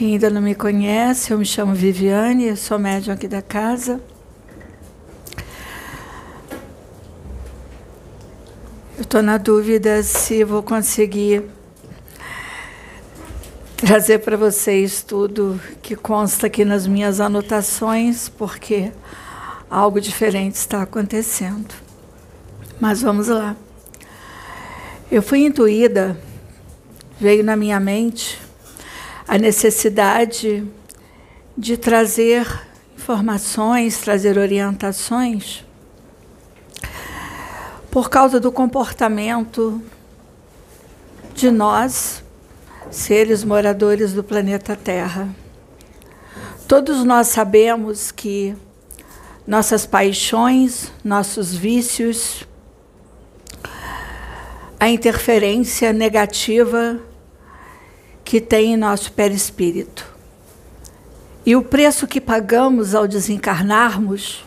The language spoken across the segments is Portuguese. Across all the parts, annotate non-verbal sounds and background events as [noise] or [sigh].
Quem ainda não me conhece, eu me chamo Viviane, sou médium aqui da casa. Eu estou na dúvida se vou conseguir trazer para vocês tudo que consta aqui nas minhas anotações, porque algo diferente está acontecendo. Mas vamos lá. Eu fui intuída, veio na minha mente a necessidade de trazer informações, trazer orientações, por causa do comportamento de nós, seres moradores do planeta Terra. Todos nós sabemos que nossas paixões, nossos vícios, a interferência negativa que tem em nosso perispírito. E o preço que pagamos ao desencarnarmos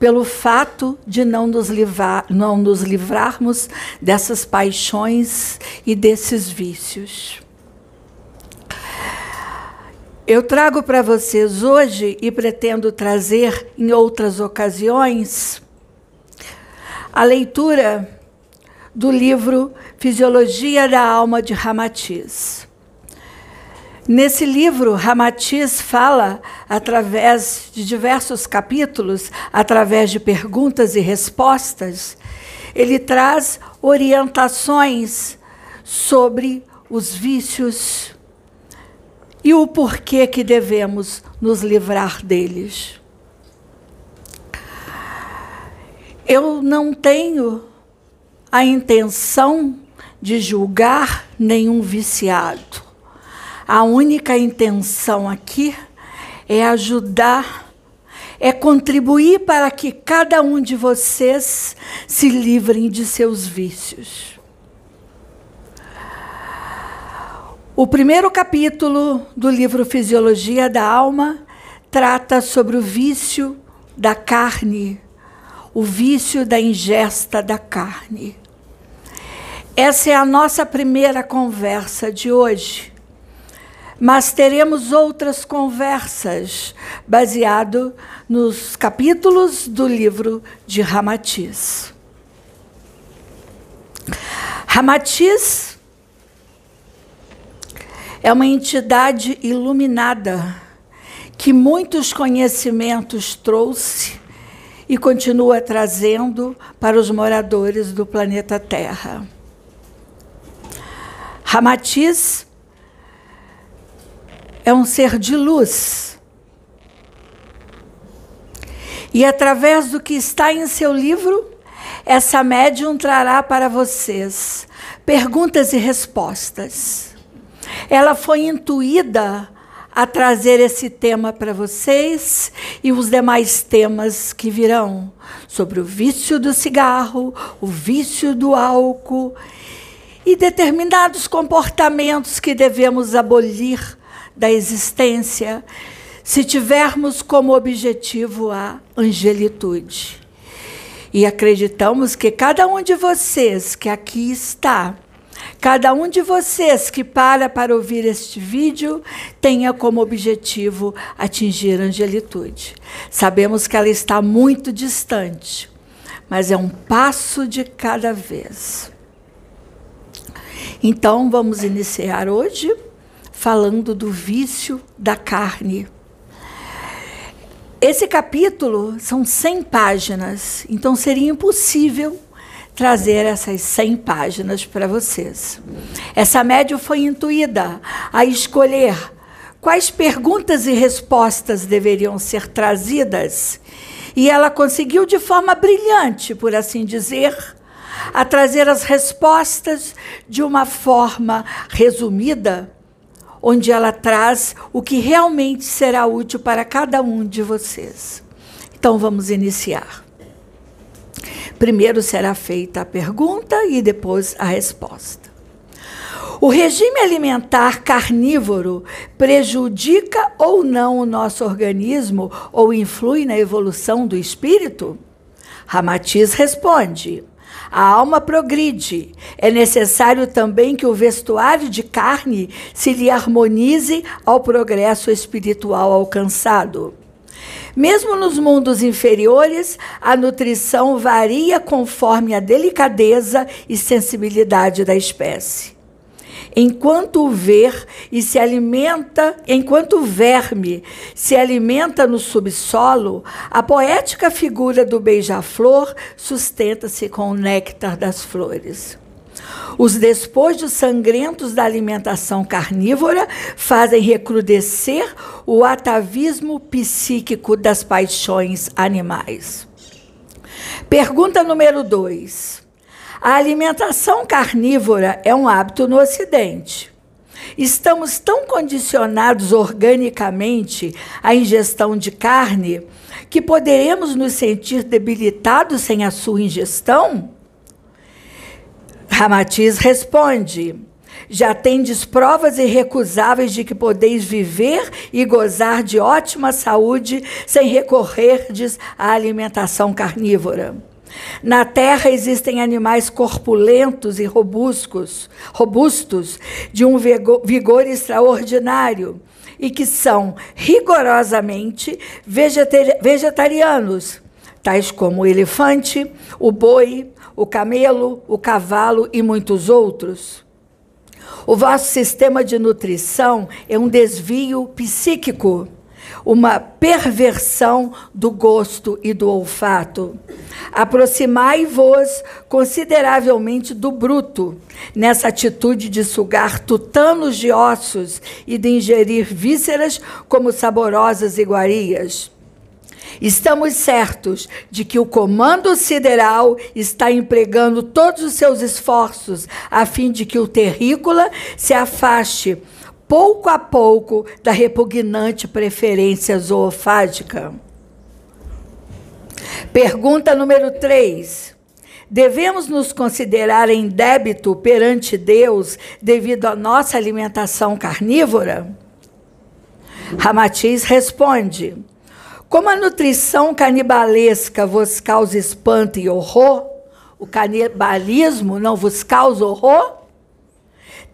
pelo fato de não nos, livrar, não nos livrarmos dessas paixões e desses vícios. Eu trago para vocês hoje e pretendo trazer em outras ocasiões a leitura do livro Fisiologia da Alma de Ramatiz. Nesse livro, Ramatiz fala, através de diversos capítulos, através de perguntas e respostas, ele traz orientações sobre os vícios e o porquê que devemos nos livrar deles. Eu não tenho a intenção de julgar nenhum viciado a única intenção aqui é ajudar, é contribuir para que cada um de vocês se livrem de seus vícios. O primeiro capítulo do livro Fisiologia da Alma trata sobre o vício da carne, o vício da ingesta da carne. Essa é a nossa primeira conversa de hoje mas teremos outras conversas baseado nos capítulos do livro de Ramatiz. Ramatiz é uma entidade iluminada que muitos conhecimentos trouxe e continua trazendo para os moradores do planeta Terra. Ramatiz é um ser de luz. E através do que está em seu livro, essa médium trará para vocês perguntas e respostas. Ela foi intuída a trazer esse tema para vocês e os demais temas que virão sobre o vício do cigarro, o vício do álcool e determinados comportamentos que devemos abolir da existência, se tivermos como objetivo a angelitude. E acreditamos que cada um de vocês que aqui está, cada um de vocês que para para ouvir este vídeo, tenha como objetivo atingir a angelitude. Sabemos que ela está muito distante, mas é um passo de cada vez. Então, vamos iniciar hoje falando do vício da carne. Esse capítulo são 100 páginas, então seria impossível trazer essas 100 páginas para vocês. Essa média foi intuída a escolher quais perguntas e respostas deveriam ser trazidas, e ela conseguiu de forma brilhante, por assim dizer, a trazer as respostas de uma forma resumida onde ela traz o que realmente será útil para cada um de vocês. Então vamos iniciar. Primeiro será feita a pergunta e depois a resposta. O regime alimentar carnívoro prejudica ou não o nosso organismo ou influi na evolução do espírito? Ramatiz responde: A alma progride. É necessário também que o vestuário de carne se lhe harmonize ao progresso espiritual alcançado. Mesmo nos mundos inferiores, a nutrição varia conforme a delicadeza e sensibilidade da espécie. Enquanto ver e se alimenta, enquanto o verme se alimenta no subsolo, a poética figura do beija-flor sustenta-se com o néctar das flores. Os despojos sangrentos da alimentação carnívora fazem recrudescer o atavismo psíquico das paixões animais. Pergunta número 2. A alimentação carnívora é um hábito no Ocidente. Estamos tão condicionados organicamente à ingestão de carne que poderemos nos sentir debilitados sem a sua ingestão? Ramatiz responde: Já tendes provas irrecusáveis de que podeis viver e gozar de ótima saúde sem recorrerdes à alimentação carnívora. Na terra existem animais corpulentos e robustos, robustos de um vigor extraordinário e que são rigorosamente vegetarianos, tais como o elefante, o boi, o camelo, o cavalo e muitos outros. O vosso sistema de nutrição é um desvio psíquico, uma perversão do gosto e do olfato. Aproximai-vos consideravelmente do bruto, nessa atitude de sugar tutanos de ossos e de ingerir vísceras como saborosas iguarias. Estamos certos de que o comando sideral está empregando todos os seus esforços a fim de que o terrícola se afaste pouco a pouco da repugnante preferência zoofágica. Pergunta número 3. Devemos nos considerar em débito perante Deus devido à nossa alimentação carnívora? Ramatiz responde: como a nutrição canibalesca vos causa espanto e horror, o canibalismo não vos causa horror?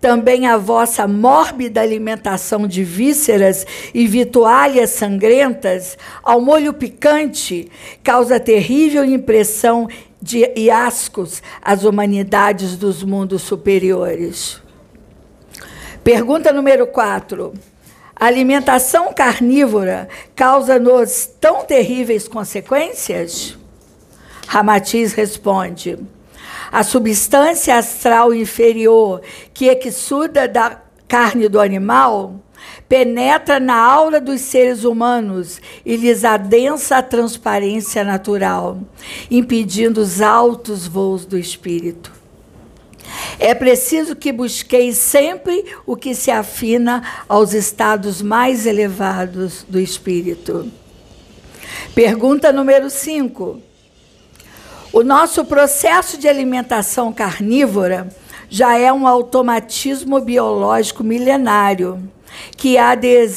Também a vossa mórbida alimentação de vísceras e vitualhas sangrentas, ao molho picante, causa terrível impressão de ascos às humanidades dos mundos superiores. Pergunta número 4. A alimentação carnívora causa-nos tão terríveis consequências? Ramatiz responde: a substância astral inferior que exuda da carne do animal penetra na aura dos seres humanos e lhes adensa a transparência natural, impedindo os altos voos do espírito. É preciso que busqueis sempre o que se afina aos estados mais elevados do espírito. Pergunta número 5. O nosso processo de alimentação carnívora já é um automatismo biológico milenário que há de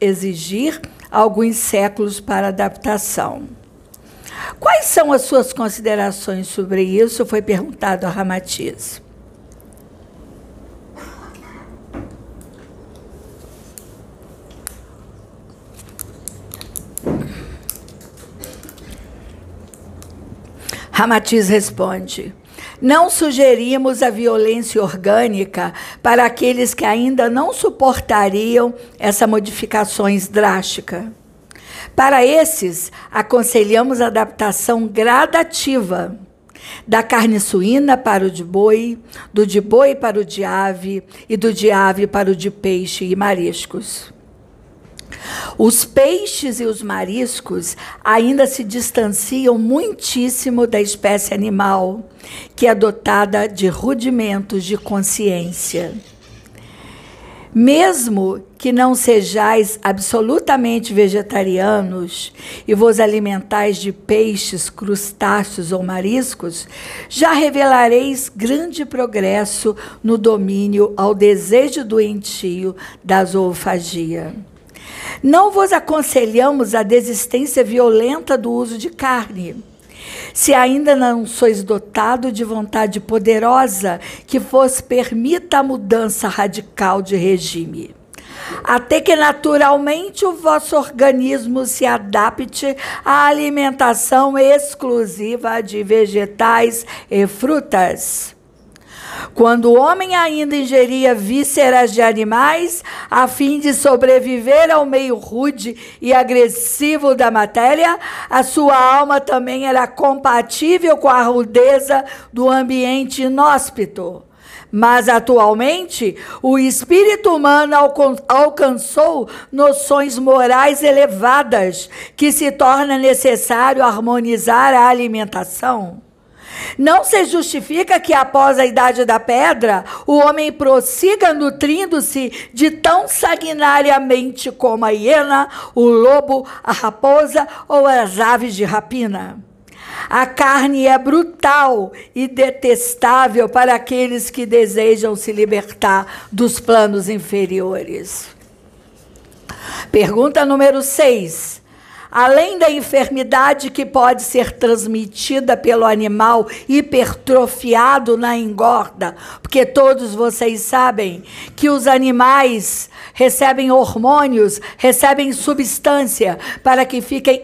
exigir alguns séculos para adaptação. Quais são as suas considerações sobre isso? Foi perguntado a Ramatiz. Ramatiz responde: Não sugerimos a violência orgânica para aqueles que ainda não suportariam essa modificações drástica. Para esses, aconselhamos a adaptação gradativa da carne suína para o de boi, do de boi para o de ave e do de ave para o de peixe e mariscos. Os peixes e os mariscos ainda se distanciam muitíssimo da espécie animal, que é dotada de rudimentos de consciência. Mesmo que não sejais absolutamente vegetarianos e vos alimentais de peixes, crustáceos ou mariscos, já revelareis grande progresso no domínio ao desejo doentio da zoofagia. Não vos aconselhamos a desistência violenta do uso de carne. Se ainda não sois dotado de vontade poderosa que vos permita a mudança radical de regime até que naturalmente o vosso organismo se adapte à alimentação exclusiva de vegetais e frutas. Quando o homem ainda ingeria vísceras de animais, a fim de sobreviver ao meio rude e agressivo da matéria, a sua alma também era compatível com a rudeza do ambiente inóspito. Mas atualmente, o espírito humano alcançou noções morais elevadas que se torna necessário harmonizar a alimentação. Não se justifica que após a idade da pedra, o homem prossiga nutrindo-se de tão sanguinariamente como a hiena, o lobo, a raposa ou as aves de rapina. A carne é brutal e detestável para aqueles que desejam se libertar dos planos inferiores. Pergunta número 6. Além da enfermidade que pode ser transmitida pelo animal hipertrofiado na engorda, porque todos vocês sabem que os animais recebem hormônios, recebem substância para que fiquem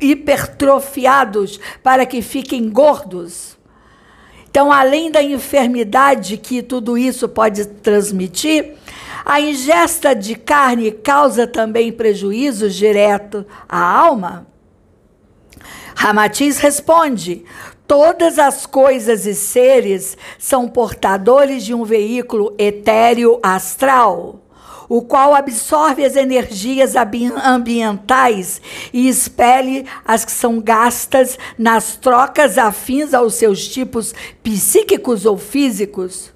hipertrofiados para que fiquem gordos. Então, além da enfermidade que tudo isso pode transmitir, a ingesta de carne causa também prejuízos direto à alma? Ramatiz responde: todas as coisas e seres são portadores de um veículo etéreo astral o qual absorve as energias ambientais e expele as que são gastas nas trocas afins aos seus tipos psíquicos ou físicos.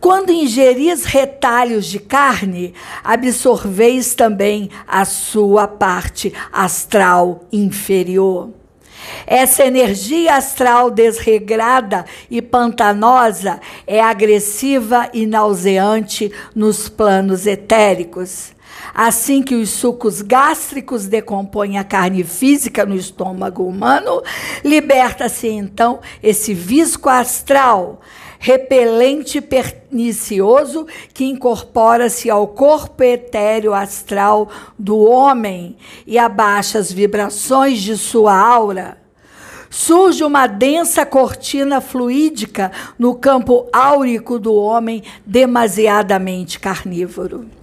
Quando ingeris retalhos de carne, absorveis também a sua parte astral inferior. Essa energia astral desregrada e pantanosa é agressiva e nauseante nos planos etéricos. Assim que os sucos gástricos decompõem a carne física no estômago humano, liberta-se então esse visco astral, repelente pernicioso que incorpora-se ao corpo etéreo astral do homem e abaixa as vibrações de sua aura surge uma densa cortina fluídica no campo áurico do homem demasiadamente carnívoro.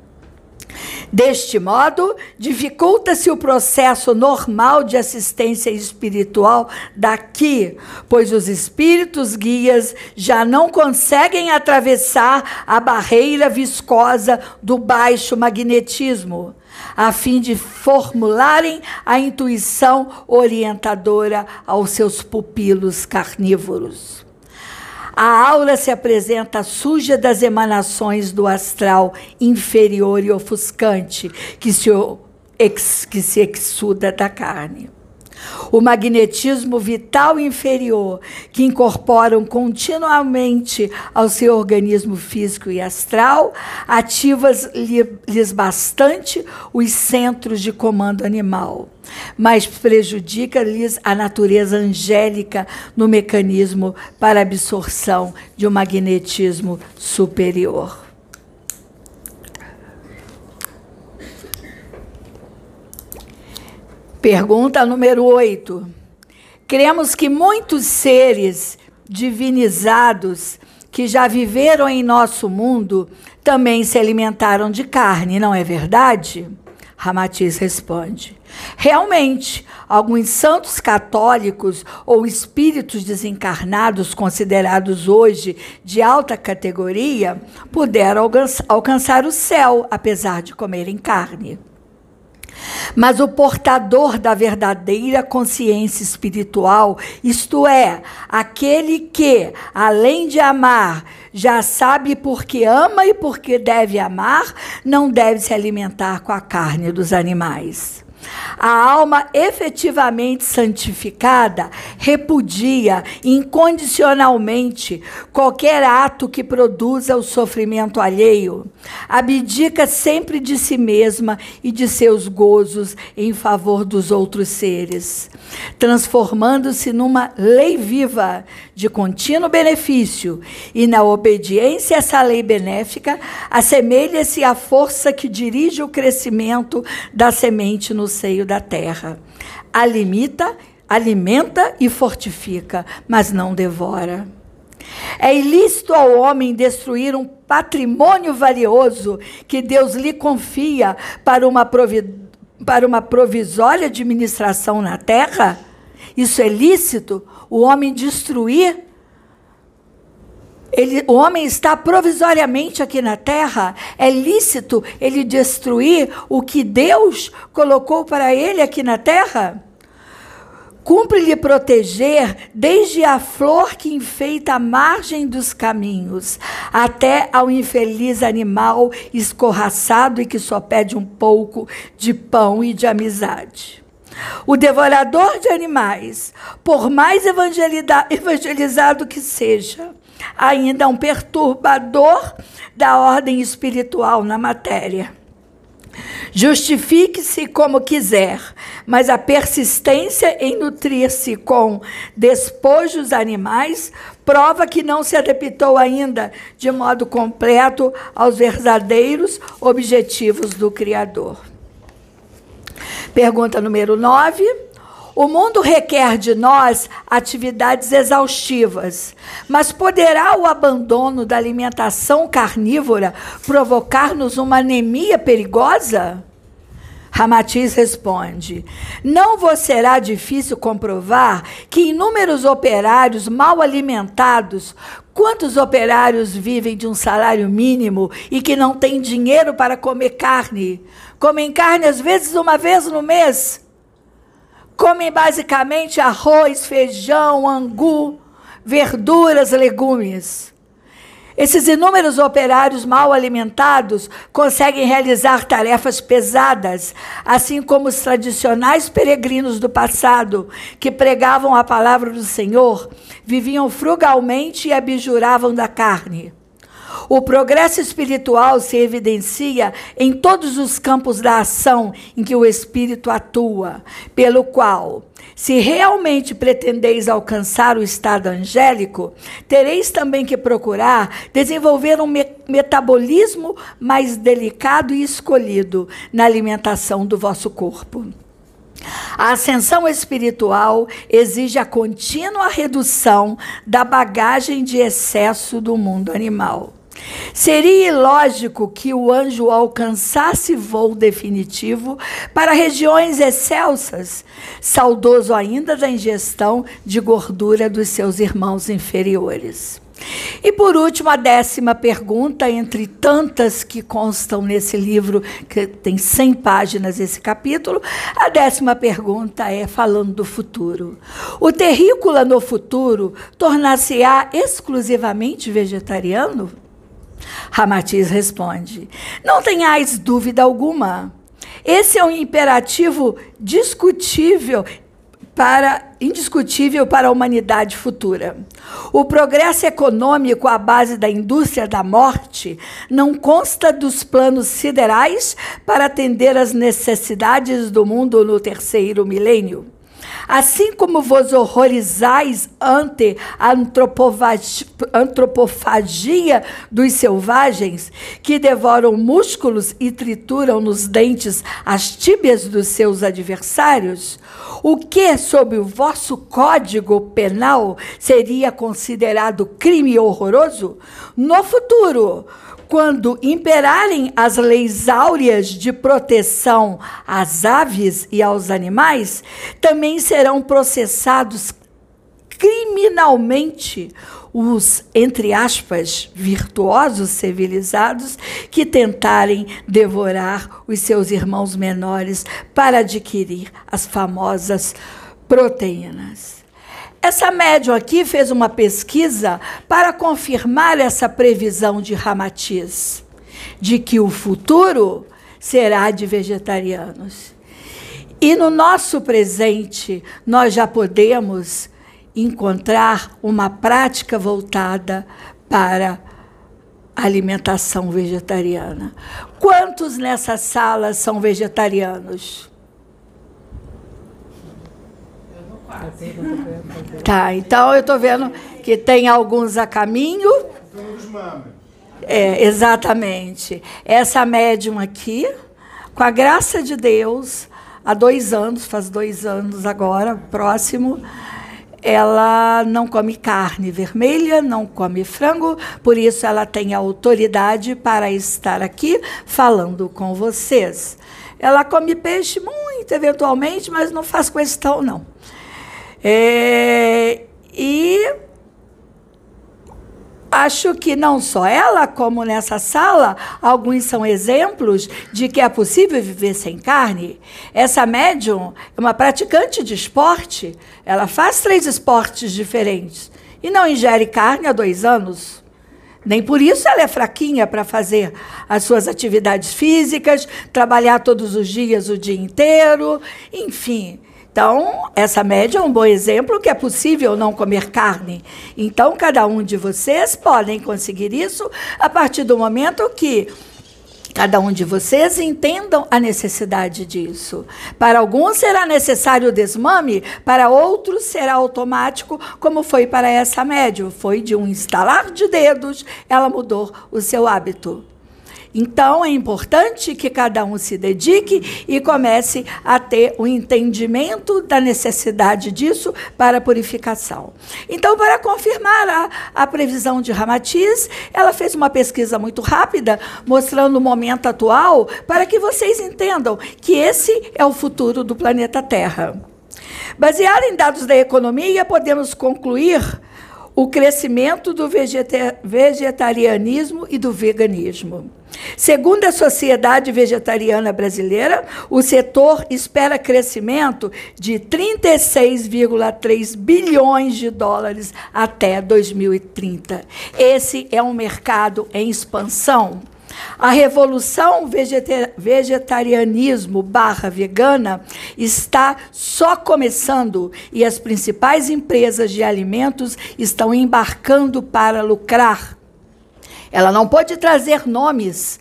Deste modo, dificulta-se o processo normal de assistência espiritual daqui, pois os espíritos guias já não conseguem atravessar a barreira viscosa do baixo magnetismo a fim de formularem a intuição orientadora aos seus pupilos carnívoros. A aura se apresenta suja das emanações do astral inferior e ofuscante que se, que se exuda da carne. O magnetismo vital inferior, que incorporam continuamente ao seu organismo físico e astral, ativa-lhes bastante os centros de comando animal, mas prejudica-lhes a natureza angélica no mecanismo para absorção de um magnetismo superior. Pergunta número 8. Cremos que muitos seres divinizados que já viveram em nosso mundo também se alimentaram de carne, não é verdade? Ramatiz responde. Realmente, alguns santos católicos ou espíritos desencarnados considerados hoje de alta categoria puderam alcançar o céu, apesar de comerem carne. Mas o portador da verdadeira consciência espiritual, isto é, aquele que, além de amar, já sabe por que ama e por que deve amar, não deve se alimentar com a carne dos animais. A alma efetivamente santificada repudia incondicionalmente qualquer ato que produza o sofrimento alheio. Abdica sempre de si mesma e de seus gozos em favor dos outros seres, transformando-se numa lei viva de contínuo benefício, e na obediência a essa lei benéfica, assemelha-se à força que dirige o crescimento da semente no seio da terra. A limita, alimenta e fortifica, mas não devora. É ilícito ao homem destruir um patrimônio valioso que Deus lhe confia para uma, para uma provisória administração na terra? Isso é lícito? O homem destruir ele, o homem está provisoriamente aqui na terra, é lícito ele destruir o que Deus colocou para ele aqui na terra? Cumpre-lhe proteger desde a flor que enfeita a margem dos caminhos, até ao infeliz animal escorraçado e que só pede um pouco de pão e de amizade. O devorador de animais, por mais evangelizado que seja, ainda um perturbador da ordem espiritual na matéria. Justifique-se como quiser, mas a persistência em nutrir-se com despojos animais prova que não se adaptou ainda de modo completo aos verdadeiros objetivos do Criador. Pergunta número 9. O mundo requer de nós atividades exaustivas, mas poderá o abandono da alimentação carnívora provocar-nos uma anemia perigosa? Ramatiz responde: Não vos será difícil comprovar que inúmeros operários mal alimentados, quantos operários vivem de um salário mínimo e que não têm dinheiro para comer carne? Comem carne às vezes uma vez no mês comem basicamente arroz, feijão, angu, verduras, legumes. Esses inúmeros operários mal alimentados conseguem realizar tarefas pesadas, assim como os tradicionais peregrinos do passado, que pregavam a palavra do Senhor, viviam frugalmente e abjuravam da carne. O progresso espiritual se evidencia em todos os campos da ação em que o espírito atua, pelo qual, se realmente pretendeis alcançar o estado angélico, tereis também que procurar desenvolver um me metabolismo mais delicado e escolhido na alimentação do vosso corpo. A ascensão espiritual exige a contínua redução da bagagem de excesso do mundo animal. Seria ilógico que o anjo alcançasse voo definitivo para regiões excelsas, saudoso ainda da ingestão de gordura dos seus irmãos inferiores. E por último, a décima pergunta, entre tantas que constam nesse livro, que tem 100 páginas esse capítulo, a décima pergunta é falando do futuro. O terrícola no futuro tornar-se-á exclusivamente vegetariano? Ramatiz responde: Não tenhais dúvida alguma. Esse é um imperativo discutível para indiscutível para a humanidade futura. O progresso econômico à base da indústria da morte não consta dos planos siderais para atender às necessidades do mundo no terceiro milênio. Assim como vos horrorizais ante a antropofagia dos selvagens, que devoram músculos e trituram nos dentes as tíbias dos seus adversários, o que, sob o vosso código penal, seria considerado crime horroroso, no futuro quando imperarem as leis áureas de proteção às aves e aos animais, também serão processados criminalmente os, entre aspas, virtuosos civilizados que tentarem devorar os seus irmãos menores para adquirir as famosas proteínas. Essa médium aqui fez uma pesquisa para confirmar essa previsão de Ramatiz, de que o futuro será de vegetarianos. E no nosso presente, nós já podemos encontrar uma prática voltada para a alimentação vegetariana. Quantos nessa sala são vegetarianos? Tá, então eu estou vendo que tem alguns a caminho. É, exatamente. Essa médium aqui, com a graça de Deus, há dois anos, faz dois anos agora, próximo, ela não come carne vermelha, não come frango, por isso ela tem autoridade para estar aqui falando com vocês. Ela come peixe muito eventualmente, mas não faz questão, não. É, e acho que não só ela, como nessa sala, alguns são exemplos de que é possível viver sem carne. Essa médium é uma praticante de esporte, ela faz três esportes diferentes e não ingere carne há dois anos. Nem por isso ela é fraquinha para fazer as suas atividades físicas, trabalhar todos os dias, o dia inteiro, enfim. Então, essa média é um bom exemplo que é possível não comer carne. Então, cada um de vocês podem conseguir isso a partir do momento que cada um de vocês entendam a necessidade disso. Para alguns será necessário o desmame, para outros será automático, como foi para essa médium. Foi de um instalar de dedos, ela mudou o seu hábito. Então é importante que cada um se dedique e comece a ter o um entendimento da necessidade disso para a purificação. Então, para confirmar a, a previsão de Ramatiz, ela fez uma pesquisa muito rápida, mostrando o momento atual, para que vocês entendam que esse é o futuro do planeta Terra. Baseado em dados da economia, podemos concluir o crescimento do vegetarianismo e do veganismo. Segundo a Sociedade Vegetariana Brasileira, o setor espera crescimento de 36,3 bilhões de dólares até 2030. Esse é um mercado em expansão. A revolução vegetarianismo barra vegana está só começando e as principais empresas de alimentos estão embarcando para lucrar. Ela não pode trazer nomes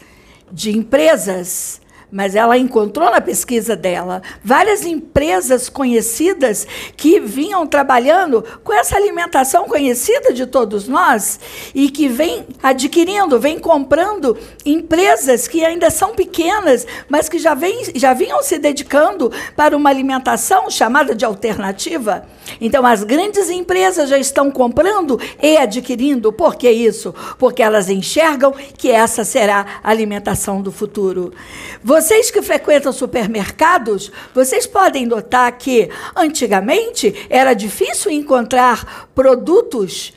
de empresas mas ela encontrou na pesquisa dela várias empresas conhecidas que vinham trabalhando com essa alimentação conhecida de todos nós e que vem adquirindo, vem comprando empresas que ainda são pequenas, mas que já, vem, já vinham se dedicando para uma alimentação chamada de alternativa. Então, as grandes empresas já estão comprando e adquirindo. Por que isso? Porque elas enxergam que essa será a alimentação do futuro. Vocês que frequentam supermercados, vocês podem notar que antigamente era difícil encontrar produtos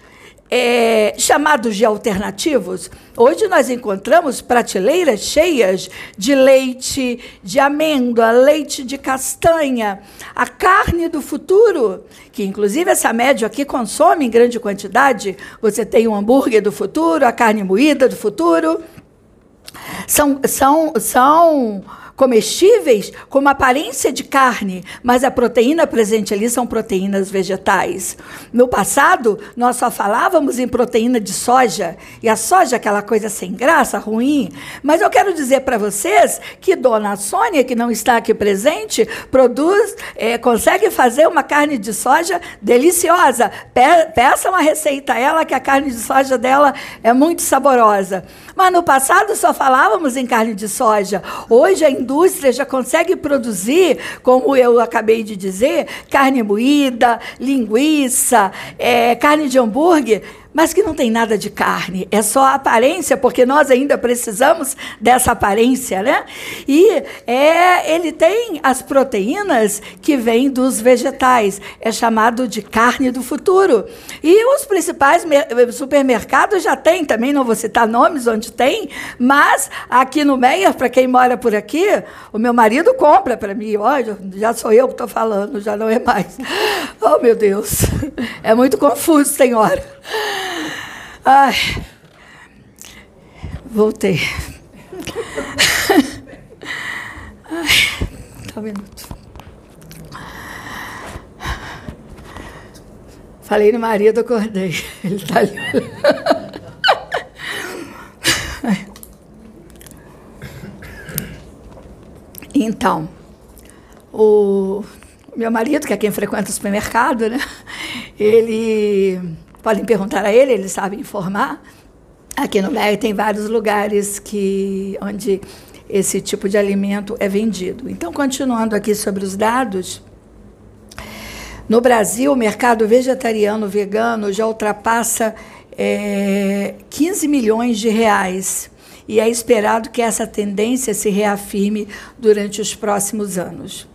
é, chamados de alternativos. Hoje nós encontramos prateleiras cheias de leite de amêndoa, leite de castanha, a carne do futuro, que inclusive essa média aqui consome em grande quantidade. Você tem o hambúrguer do futuro, a carne moída do futuro. São, são, são comestíveis com uma aparência de carne, mas a proteína presente ali são proteínas vegetais. No passado, nós só falávamos em proteína de soja, e a soja é aquela coisa sem graça, ruim. Mas eu quero dizer para vocês que Dona Sônia, que não está aqui presente, produz, é, consegue fazer uma carne de soja deliciosa. Pe peça uma receita a ela, que a carne de soja dela é muito saborosa. Mas no passado só falávamos em carne de soja. Hoje a indústria já consegue produzir, como eu acabei de dizer, carne moída, linguiça, é, carne de hambúrguer mas que não tem nada de carne, é só aparência, porque nós ainda precisamos dessa aparência, né? E é, ele tem as proteínas que vêm dos vegetais, é chamado de carne do futuro. E os principais supermercados já têm, também não vou citar nomes onde tem, mas aqui no Meia, para quem mora por aqui, o meu marido compra para mim, olha, já sou eu que estou falando, já não é mais. Oh, meu Deus, [laughs] é muito confuso, senhora. Ai. Voltei. Ai, tá um minuto. Falei no marido, acordei. Ele tá ali. Então, o meu marido, que é quem frequenta o supermercado, né? Ele podem perguntar a ele, ele sabe informar. Aqui no MEI tem vários lugares que onde esse tipo de alimento é vendido. Então, continuando aqui sobre os dados, no Brasil, o mercado vegetariano vegano já ultrapassa é, 15 milhões de reais e é esperado que essa tendência se reafirme durante os próximos anos.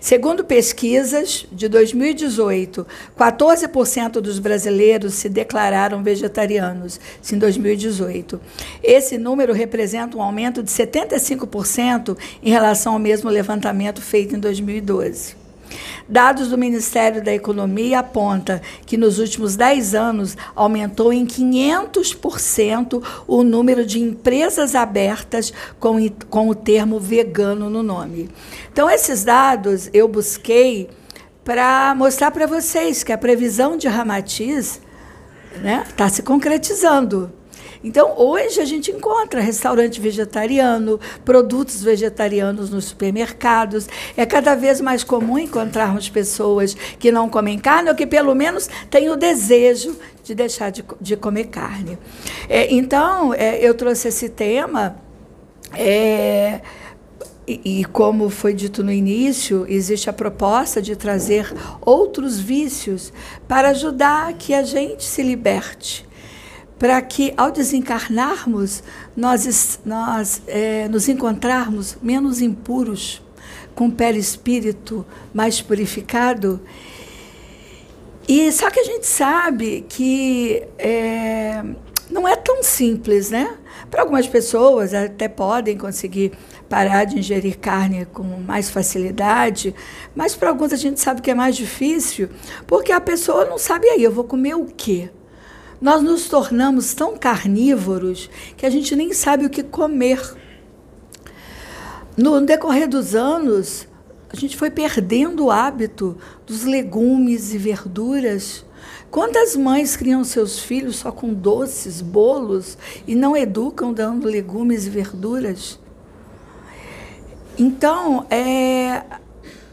Segundo pesquisas de 2018, 14% dos brasileiros se declararam vegetarianos em 2018. Esse número representa um aumento de 75% em relação ao mesmo levantamento feito em 2012. Dados do Ministério da Economia apontam que nos últimos 10 anos aumentou em 500% o número de empresas abertas com, com o termo vegano no nome. Então, esses dados eu busquei para mostrar para vocês que a previsão de Ramatiz está né, tá se concretizando. Então, hoje a gente encontra restaurante vegetariano, produtos vegetarianos nos supermercados. É cada vez mais comum encontrarmos pessoas que não comem carne ou que, pelo menos, têm o desejo de deixar de, de comer carne. É, então, é, eu trouxe esse tema. É, e, e, como foi dito no início, existe a proposta de trazer outros vícios para ajudar que a gente se liberte para que, ao desencarnarmos, nós, nós é, nos encontrarmos menos impuros, com pele espírito mais purificado. E só que a gente sabe que é, não é tão simples, né? Para algumas pessoas até podem conseguir parar de ingerir carne com mais facilidade, mas para alguns a gente sabe que é mais difícil, porque a pessoa não sabe aí, eu vou comer o quê? Nós nos tornamos tão carnívoros que a gente nem sabe o que comer. No decorrer dos anos, a gente foi perdendo o hábito dos legumes e verduras. Quantas mães criam seus filhos só com doces, bolos e não educam dando legumes e verduras? Então, é,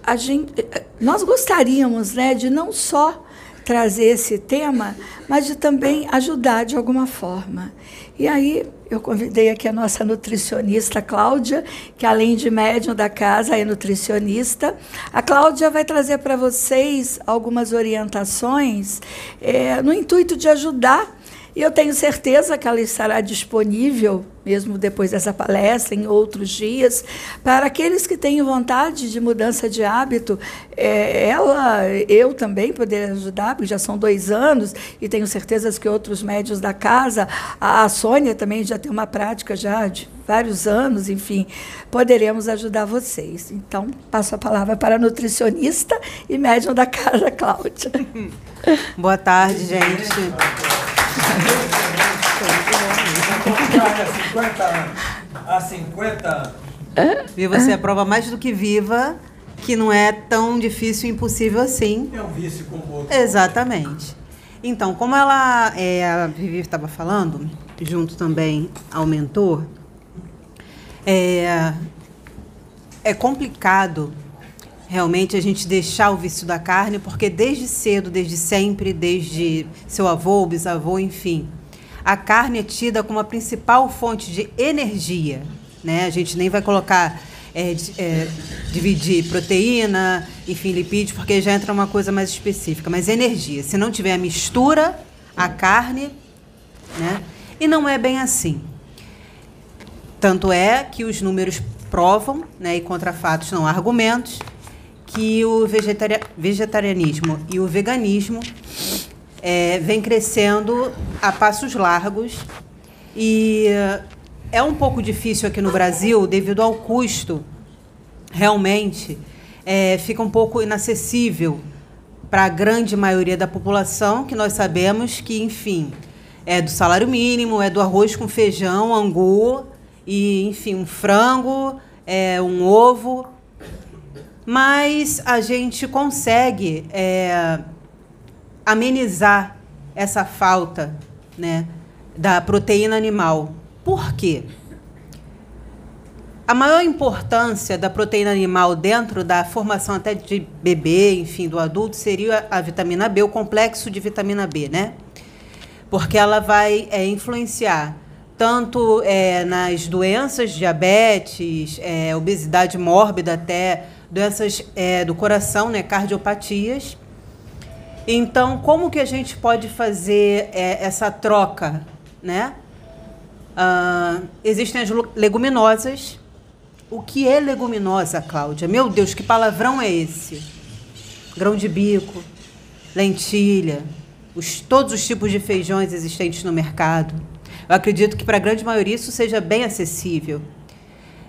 a gente, nós gostaríamos né, de não só trazer esse tema, mas de também ajudar de alguma forma. E aí eu convidei aqui a nossa nutricionista Cláudia, que além de médium da casa é nutricionista. A Cláudia vai trazer para vocês algumas orientações é, no intuito de ajudar e eu tenho certeza que ela estará disponível, mesmo depois dessa palestra, em outros dias, para aqueles que têm vontade de mudança de hábito. É, ela, eu também poder ajudar, porque já são dois anos, e tenho certeza que outros médios da casa, a, a Sônia também já tem uma prática já de vários anos, enfim, poderemos ajudar vocês. Então, passo a palavra para a nutricionista e médium da casa, Cláudia. [laughs] Boa tarde, gente. Há 50 E você é prova mais do que viva que não é tão difícil e impossível assim. É um vício com o outro. Exatamente. Então, como ela, é, a Vivi estava falando, junto também ao mentor, é, é complicado realmente a gente deixar o vício da carne, porque desde cedo, desde sempre, desde seu avô, bisavô, enfim, a carne é tida como a principal fonte de energia. Né? A gente nem vai colocar, é, é, dividir proteína, enfim, lipídios, porque já entra uma coisa mais específica. Mas energia. Se não tiver a mistura, a carne, né? E não é bem assim. Tanto é que os números provam, né, e contra fatos não há argumentos, que o vegetarianismo e o veganismo é, vem crescendo a passos largos e é um pouco difícil aqui no Brasil devido ao custo. Realmente é, fica um pouco inacessível para a grande maioria da população, que nós sabemos que, enfim, é do salário mínimo, é do arroz com feijão, angu e, enfim, um frango, é, um ovo mas a gente consegue é, amenizar essa falta né, da proteína animal. Por quê? A maior importância da proteína animal dentro da formação até de bebê, enfim, do adulto, seria a vitamina B, o complexo de vitamina B, né? Porque ela vai é, influenciar tanto é, nas doenças, diabetes, é, obesidade mórbida, até doenças é, do coração, né, cardiopatias. Então, como que a gente pode fazer é, essa troca, né? Uh, existem as leguminosas. O que é leguminosa, Cláudia? Meu Deus, que palavrão é esse? Grão de bico, lentilha, os, todos os tipos de feijões existentes no mercado. Eu acredito que para a grande maioria isso seja bem acessível.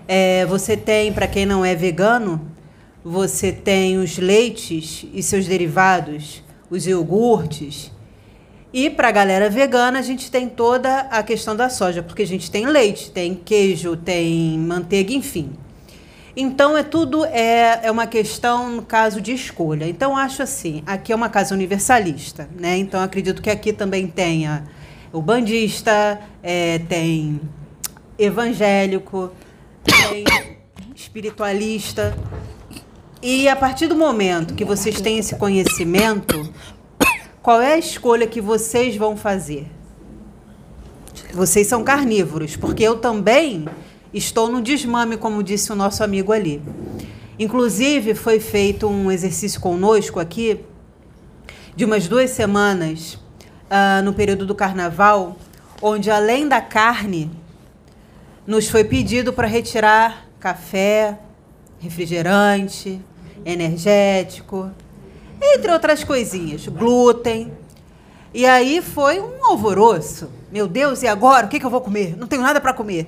É, você tem, para quem não é vegano, você tem os leites e seus derivados, os iogurtes, e para a galera vegana, a gente tem toda a questão da soja, porque a gente tem leite, tem queijo, tem manteiga, enfim. Então é tudo é, é uma questão no caso de escolha. Então acho assim, aqui é uma casa universalista, né? Então acredito que aqui também tenha o bandista, é, tem evangélico, tem espiritualista. E a partir do momento que vocês têm esse conhecimento, qual é a escolha que vocês vão fazer? Vocês são carnívoros, porque eu também estou no desmame, como disse o nosso amigo ali. Inclusive, foi feito um exercício conosco aqui, de umas duas semanas, uh, no período do carnaval, onde além da carne, nos foi pedido para retirar café, refrigerante, energético, entre outras coisinhas, glúten. E aí foi um alvoroço. Meu Deus, e agora? O que, que eu vou comer? Não tenho nada para comer.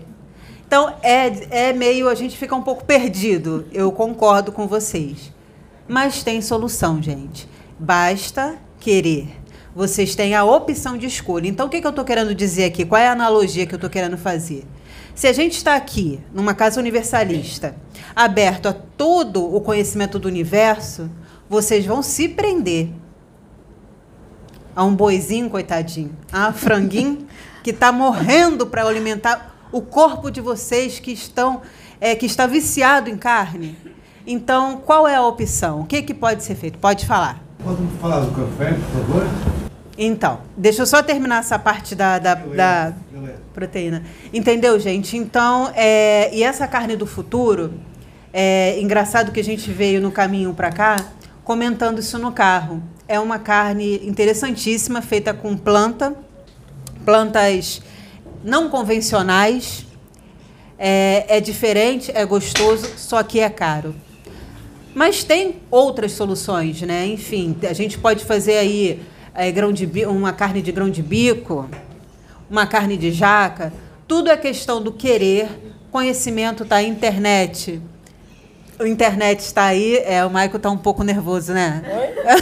Então é, é meio, a gente fica um pouco perdido. Eu concordo com vocês. Mas tem solução, gente. Basta querer. Vocês têm a opção de escolha. Então o que, que eu estou querendo dizer aqui? Qual é a analogia que eu estou querendo fazer? Se a gente está aqui, numa casa universalista, aberto a todo o conhecimento do universo, vocês vão se prender a um boizinho, coitadinho, a um franguinho [laughs] que está morrendo para alimentar o corpo de vocês que estão é, que está viciado em carne. Então, qual é a opção? O que, que pode ser feito? Pode falar. Pode falar do café, por favor? Então, deixa eu só terminar essa parte da, da, da proteína. Entendeu, gente? Então, é, e essa carne do futuro, é engraçado que a gente veio no caminho para cá, comentando isso no carro. É uma carne interessantíssima, feita com planta, plantas não convencionais. É, é diferente, é gostoso, só que é caro. Mas tem outras soluções, né? Enfim, a gente pode fazer aí é, grão de uma carne de grão de bico, uma carne de jaca. Tudo é questão do querer. Conhecimento está na internet. O internet está aí, é, o Michael está um pouco nervoso, né?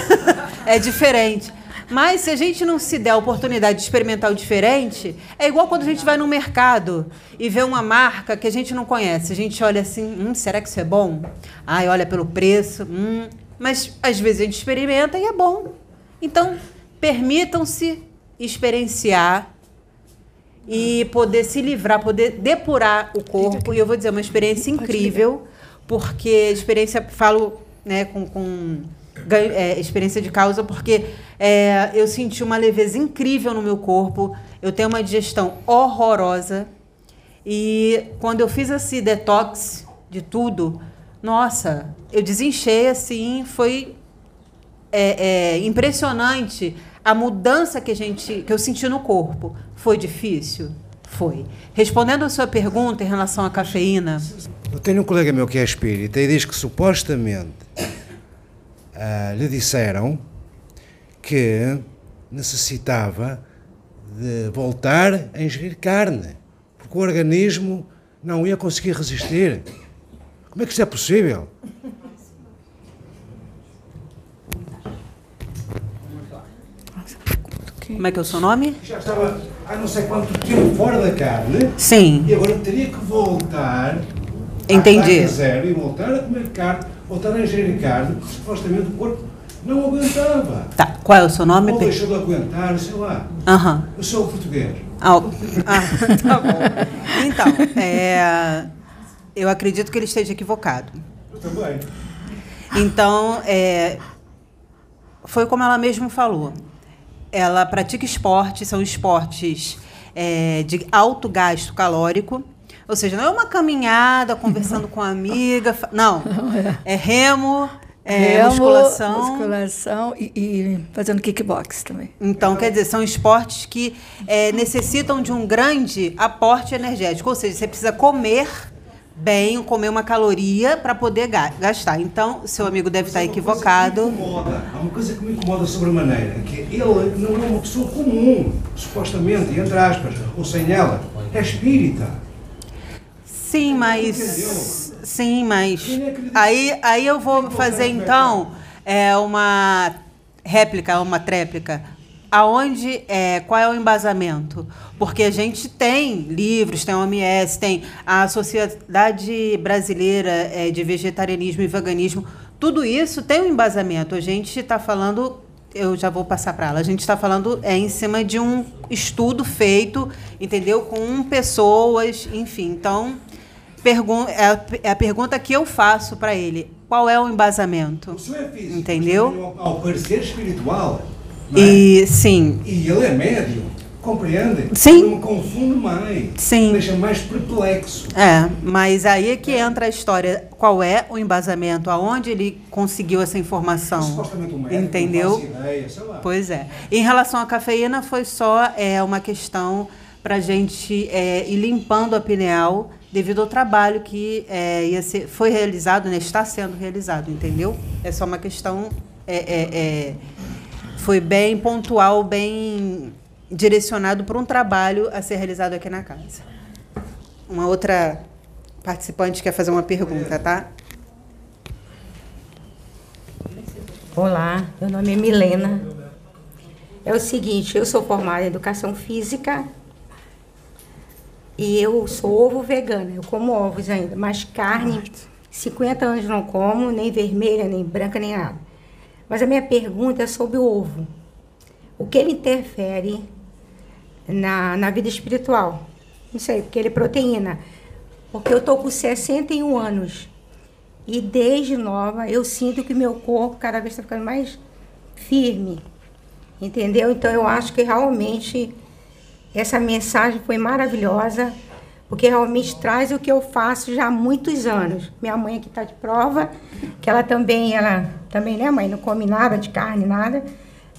[laughs] é diferente. Mas se a gente não se der a oportunidade de experimentar o diferente, é igual quando a gente vai no mercado e vê uma marca que a gente não conhece. A gente olha assim, hum, será que isso é bom? Ai, olha pelo preço, hum. Mas às vezes a gente experimenta e é bom. Então, permitam-se experienciar e poder se livrar, poder depurar o corpo. E eu vou dizer, uma experiência incrível porque experiência, falo né, com, com é, experiência de causa, porque é, eu senti uma leveza incrível no meu corpo, eu tenho uma digestão horrorosa, e quando eu fiz esse detox de tudo, nossa, eu desenchei assim, foi é, é, impressionante a mudança que a gente que eu senti no corpo. Foi difícil? Foi. Respondendo a sua pergunta em relação à cafeína, eu tenho um colega meu que é espírita e diz que supostamente uh, lhe disseram que necessitava de voltar a ingerir carne, porque o organismo não ia conseguir resistir. Como é que isso é possível? Como é que é o seu nome? Já estava há não sei quanto tempo fora da carne. Sim. E agora teria que voltar Entendi. A zero e voltar a comer carne, voltar a ingerir carne, porque supostamente o corpo Não aguentava. Tá, qual é o seu nome? Ou deixou de aguentar, sei lá. Aham. Eu sou português. Ah, ah, [laughs] tá bom. Então, é, eu acredito que ele esteja equivocado. Eu também. Então, é, foi como ela mesma falou. Ela pratica esporte, são esportes é, de alto gasto calórico. Ou seja, não é uma caminhada conversando com a amiga. Não. [laughs] É remo, é Remo, musculação. musculação e, e fazendo kickbox também. Então, quer dizer, são esportes que é, necessitam de um grande aporte energético. Ou seja, você precisa comer bem, comer uma caloria para poder ga- gastar. Então, seu amigo deve estar Há uma coisa equivocado. incomoda. Há uma coisa que me incomoda sobremaneira, que ele não é uma pessoa comum, supostamente, entre aspas, ou sem ela, é espírita. Sim, mas. Sim, mas. Acredita- Aí, aí eu vou fazer então é, uma réplica, uma tréplica. Aonde é, qual é o embasamento? Porque a gente tem livros, tem a OMS, tem a Sociedade Brasileira é, de Vegetarianismo e Veganismo. Tudo isso tem um embasamento. A gente está falando, eu já vou passar para ela. A gente está falando é em cima de um estudo feito, entendeu, com pessoas, enfim. Então Pergun é, a, é pergunta que eu faço para ele. Qual é o embasamento? O senhor é físico, Entendeu? Ao parecer espiritual. Não é? E sim, E ele é médium, compreende? Sim. Não confunde mais. Sim. Deixa mais perplexo. é, mas aí é que entra a história. Qual é o embasamento? Aonde ele conseguiu essa informação? Supostamente um médico, Entendeu? ideia, sei lá. Pois é. Em relação à cafeína, foi só é, uma questão para a gente é, ir limpando a pineal devido ao trabalho que é, ia ser, foi realizado, né, está sendo realizado, entendeu? É só uma questão. é, é, é, foi bem pontual, bem direcionado para um trabalho a ser realizado aqui na casa. Uma outra participante quer fazer uma pergunta, tá? Olá, meu nome é Milena. É o seguinte, eu sou formada em educação física e eu sou ovo vegana. Eu como ovos ainda, mas carne, 50 anos não como, nem vermelha, nem branca, nem nada. Mas a minha pergunta é sobre o ovo. O que ele interfere na, na vida espiritual? Não sei, porque ele é proteína. Porque eu tô com 61 anos. E desde nova eu sinto que meu corpo cada vez está ficando mais firme. Entendeu? Então eu acho que realmente essa mensagem foi maravilhosa, porque realmente traz o que eu faço já há muitos anos. Minha mãe aqui está de prova, que ela também, ela também, né, mãe, não come nada de carne, nada.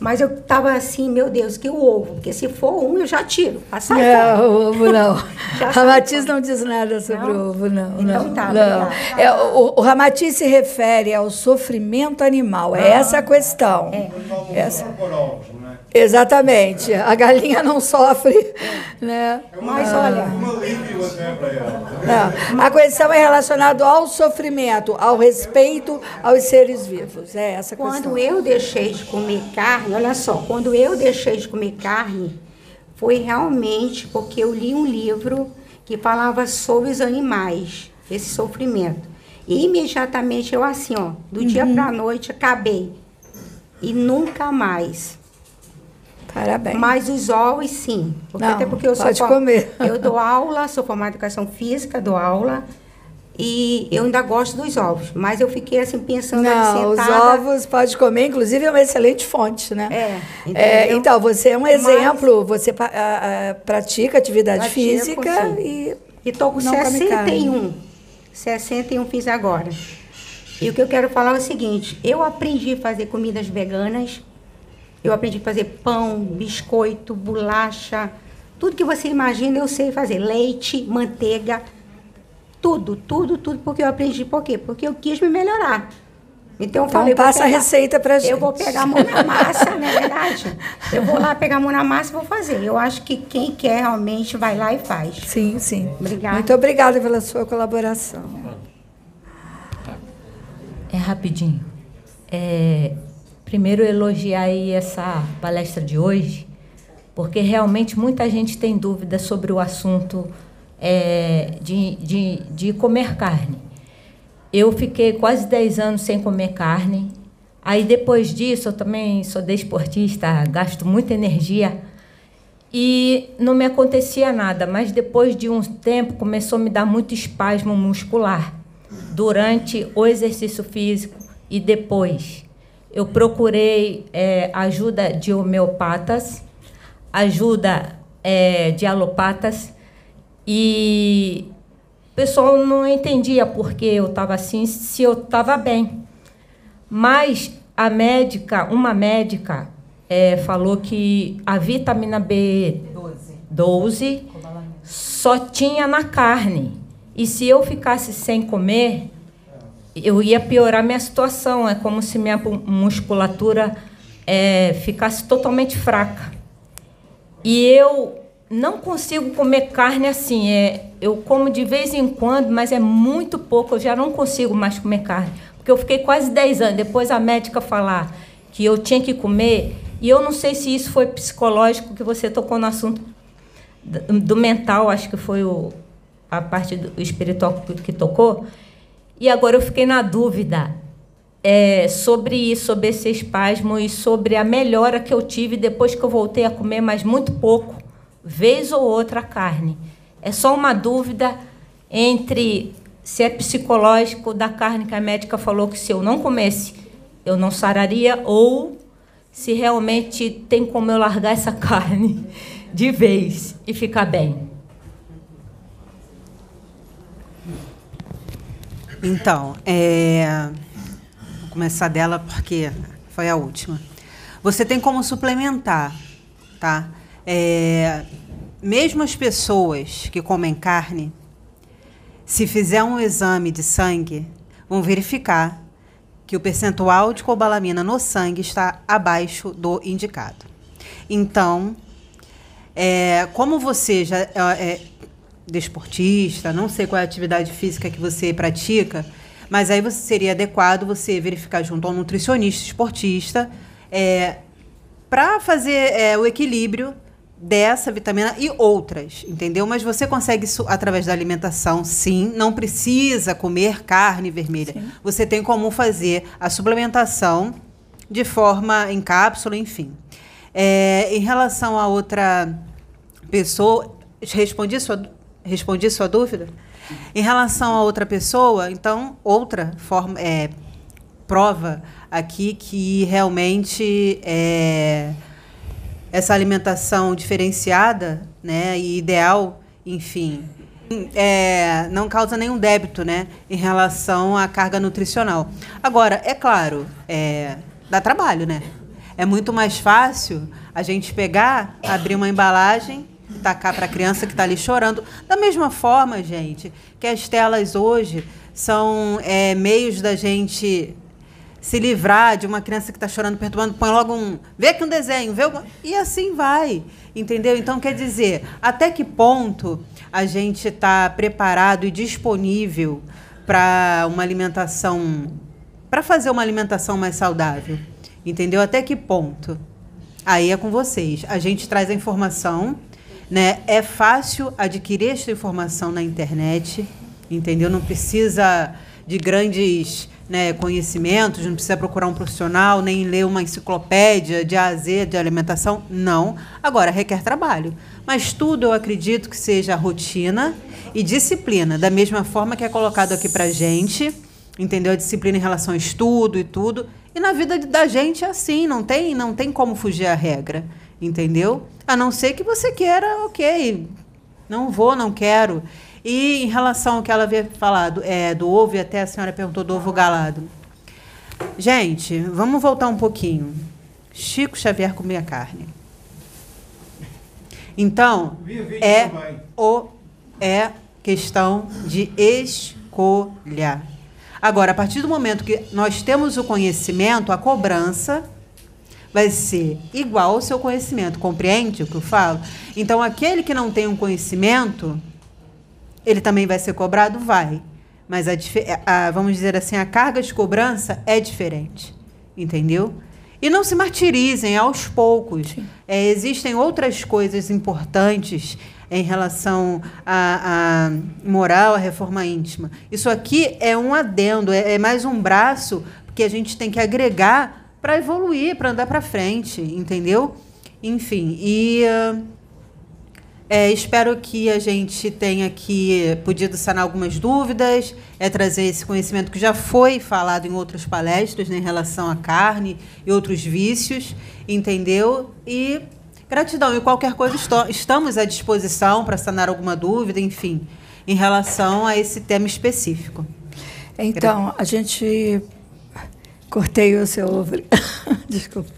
Mas eu tava assim, meu Deus, que o ovo, porque se for um eu já tiro. Passar É, o ovo não. [laughs] Já Ramatiz sabe não diz nada sobre Não? o ovo, não. Então não, tá, não. É, o, o Ramatiz se refere ao sofrimento animal. É essa a questão. É. Essa- Exatamente. A galinha não sofre, né? Mas olha, Não. A questão é relacionada ao sofrimento, ao respeito aos seres vivos. É essa a questão. Quando eu deixei de comer carne, olha só, quando eu deixei de comer carne, foi realmente porque eu li um livro que falava sobre os animais, esse sofrimento. E imediatamente eu assim, ó, do dia Uhum. para a noite acabei. E nunca mais. Parabéns. Mas os ovos, sim. Porque Não, até porque eu sou pode for- comer. [laughs] Eu dou aula, sou formada em educação física, dou aula. E eu ainda gosto dos ovos. Mas eu fiquei assim pensando ali Não, os sentada. ovos pode comer, inclusive é uma excelente fonte, né? É, É, então, você é um Mas- exemplo, você pa- a- a- pratica atividade Pratico, física sim. e E tô com Não come 61. 61 fiz agora. E o que eu quero falar é o seguinte: eu aprendi a fazer comidas veganas. Eu aprendi a fazer pão, biscoito, bolacha. Tudo que você imagina eu sei fazer. Leite, manteiga. Tudo, tudo, tudo. Porque eu aprendi por quê? Porque eu quis me melhorar. Então, eu Então, falei, passa a pegar- receita pra gente. Eu vou pegar a mão na massa, não é verdade? Eu vou lá pegar a mão na massa e vou fazer. Eu acho que quem quer realmente vai lá e faz. Sim, sim. Obrigada. Muito obrigada pela sua colaboração. É rapidinho. É, primeiro elogiar aí essa palestra de hoje, porque realmente muita gente tem dúvida sobre o assunto é, de, de, de comer carne. Eu fiquei quase 10 anos sem comer carne. Aí depois disso, eu também sou desportista, gasto muita energia e não me acontecia nada, mas depois de um tempo começou a me dar muito espasmo muscular durante o exercício físico e depois. Eu procurei é, ajuda de homeopatas, ajuda é, de alopatas e o pessoal não entendia por que eu estava assim, se eu estava bem. Mas a médica, uma médica, é, falou que a vitamina B12, 12 só tinha na carne. E se eu ficasse sem comer, eu ia piorar minha situação. É como se minha musculatura é, ficasse totalmente fraca. E eu não consigo comer carne assim. É, eu como de vez em quando, mas é muito pouco. Eu já não consigo mais comer carne. Porque eu fiquei quase 10 anos. Depois a médica falar que eu tinha que comer. E eu não sei se isso foi psicológico, que você tocou no assunto do mental, acho que foi o, a parte do espiritual que, que tocou. E agora eu fiquei na dúvida é, sobre isso, sobre esse espasmo e sobre a melhora que eu tive depois que eu voltei a comer, mas muito pouco, vez ou outra carne. É só uma dúvida entre se é psicológico da carne que a médica falou que se eu não comesse eu não sararia ou se realmente tem como eu largar essa [laughs] carne de vez e ficar bem. Então, é... vou começar dela porque foi a última. Você tem como suplementar, tá? É... Mesmo as pessoas que comem carne, se fizer um exame de sangue, vão verificar que o percentual de cobalamina no sangue está abaixo do indicado. Então, é, como você já é, é desportista, não sei qual é a atividade física que você pratica, mas aí você seria adequado você verificar junto ao nutricionista esportista é, para fazer é, o equilíbrio dessa vitamina e outras, entendeu? Mas você consegue isso através da alimentação, sim. Não precisa comer carne vermelha. Sim. Você tem como fazer a suplementação de forma em cápsula, enfim. É, em relação a outra pessoa, respondi sua, respondi sua dúvida? Em relação a outra pessoa, então, outra forma, é, prova aqui que realmente é, essa alimentação diferenciada né, e ideal, enfim, é, não causa nenhum débito né, em relação à carga nutricional. Agora, é claro, é, dá trabalho, né? É muito mais fácil a gente pegar, abrir uma embalagem, tacar para a criança que está ali chorando. Da mesma forma, gente, que as telas hoje são é, meios da gente se livrar de uma criança que está chorando, perturbando, põe logo um. Vê aqui um desenho, vê e assim vai. Entendeu? Então, quer dizer, até que ponto a gente está preparado e disponível para uma alimentação. para fazer uma alimentação mais saudável? Entendeu? Até que ponto? Aí é com vocês. A gente traz a informação, né? É fácil adquirir essa informação na internet, entendeu? Não precisa de grandes né, conhecimentos, não precisa procurar um profissional, nem ler uma enciclopédia de A a Z de alimentação, não. Agora, requer trabalho. Mas tudo eu acredito que seja rotina e disciplina, da mesma forma que é colocado aqui pra gente, entendeu? A disciplina em relação ao estudo e tudo. E na vida da gente é assim, não tem, não tem como fugir à regra, entendeu? A não ser que você queira, ok, não vou, não quero. E em relação ao que ela havia falado é, do ovo, e até a senhora perguntou do ovo galado. Gente, vamos voltar um pouquinho. Chico Xavier comia carne. Então, é, o, é questão de escolha. Agora, a partir do momento que nós temos o conhecimento, a cobrança vai ser igual ao seu conhecimento. Compreende o que eu falo? Então, aquele que não tem um conhecimento, ele também vai ser cobrado? Vai. Mas a, a, vamos dizer assim, a carga de cobrança é diferente. Entendeu? E não se martirizem aos poucos. É, existem outras coisas importantes em relação à, moral, à reforma íntima. Isso aqui é um adendo, é, é mais um braço que a gente tem que agregar para evoluir, para andar para frente, entendeu? Enfim, e uh, é, espero que a gente tenha aqui podido sanar algumas dúvidas, é trazer esse conhecimento que já foi falado em outras palestras né, em relação à carne e outros vícios, entendeu? E gratidão. E qualquer coisa, estamos à disposição para sanar alguma dúvida, enfim, em relação a esse tema específico. Então, a gente. Cortei o seu. [laughs] Desculpa.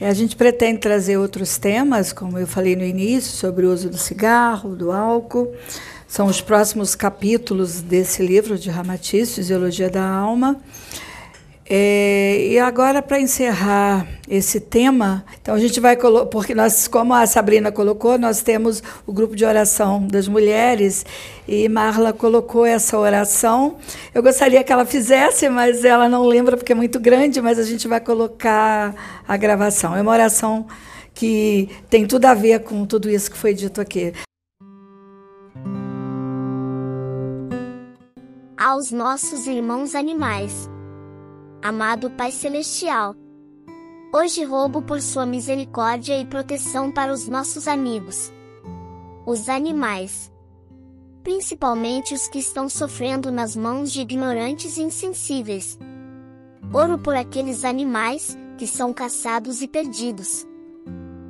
A gente pretende trazer outros temas, como eu falei no início, sobre o uso do cigarro, do álcool. São os próximos capítulos desse livro de Ramatiz, Fisiologia da Alma. É, e agora, para encerrar esse tema, então a gente vai colocar, porque nós, como a Sabrina colocou, nós temos o grupo de oração das mulheres e Marla colocou essa oração. Eu gostaria que ela fizesse, mas ela não lembra porque é muito grande, mas a gente vai colocar a gravação. É uma oração que tem tudo a ver com tudo isso que foi dito aqui. Aos nossos irmãos animais amado Pai Celestial. Hoje roubo por sua misericórdia e proteção para os nossos amigos, os animais. Principalmente os que estão sofrendo nas mãos de ignorantes e insensíveis. Oro por aqueles animais que são caçados e perdidos.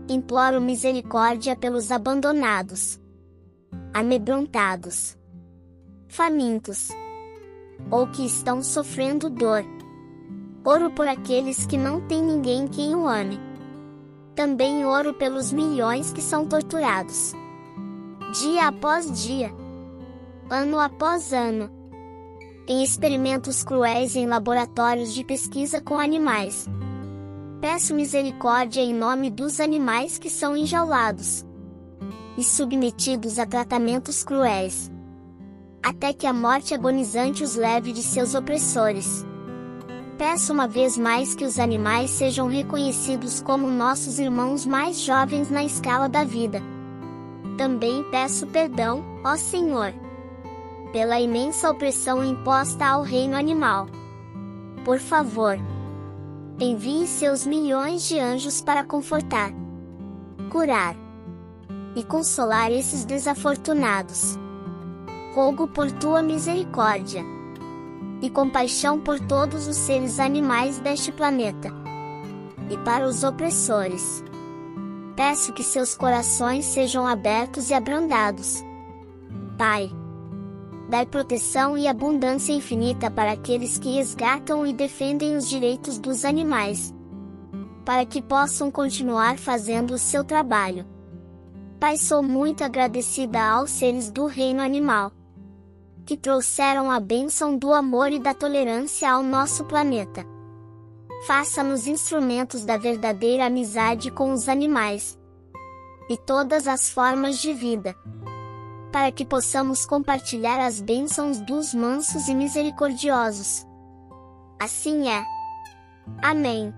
Imploro misericórdia pelos abandonados, amedrontados, famintos ou que estão sofrendo dor Oro por aqueles que não têm ninguém quem o ame. Também oro pelos milhões que são torturados. Dia após dia. Ano após ano. Em experimentos cruéis em laboratórios de pesquisa com animais. Peço misericórdia em nome dos animais que são enjaulados e submetidos a tratamentos cruéis, até que a morte agonizante os leve de seus opressores. Peço uma vez mais que os animais sejam reconhecidos como nossos irmãos mais jovens na escala da vida. Também peço perdão, ó Senhor, pela imensa opressão imposta ao reino animal. Por favor, envie seus milhões de anjos para confortar, curar e consolar esses desafortunados. Rogo por tua misericórdia e compaixão por todos os seres animais deste planeta. E para os opressores. Peço que seus corações sejam abertos e abrandados. Pai, dai proteção e abundância infinita para aqueles que resgatam e defendem os direitos dos animais, para que possam continuar fazendo o seu trabalho. Pai, sou muito agradecida aos seres do reino animal que trouxeram a bênção do amor e da tolerância ao nosso planeta. Faça-nos instrumentos da verdadeira amizade com os animais e todas as formas de vida, para que possamos compartilhar as bênçãos dos mansos e misericordiosos. Assim é. Amém.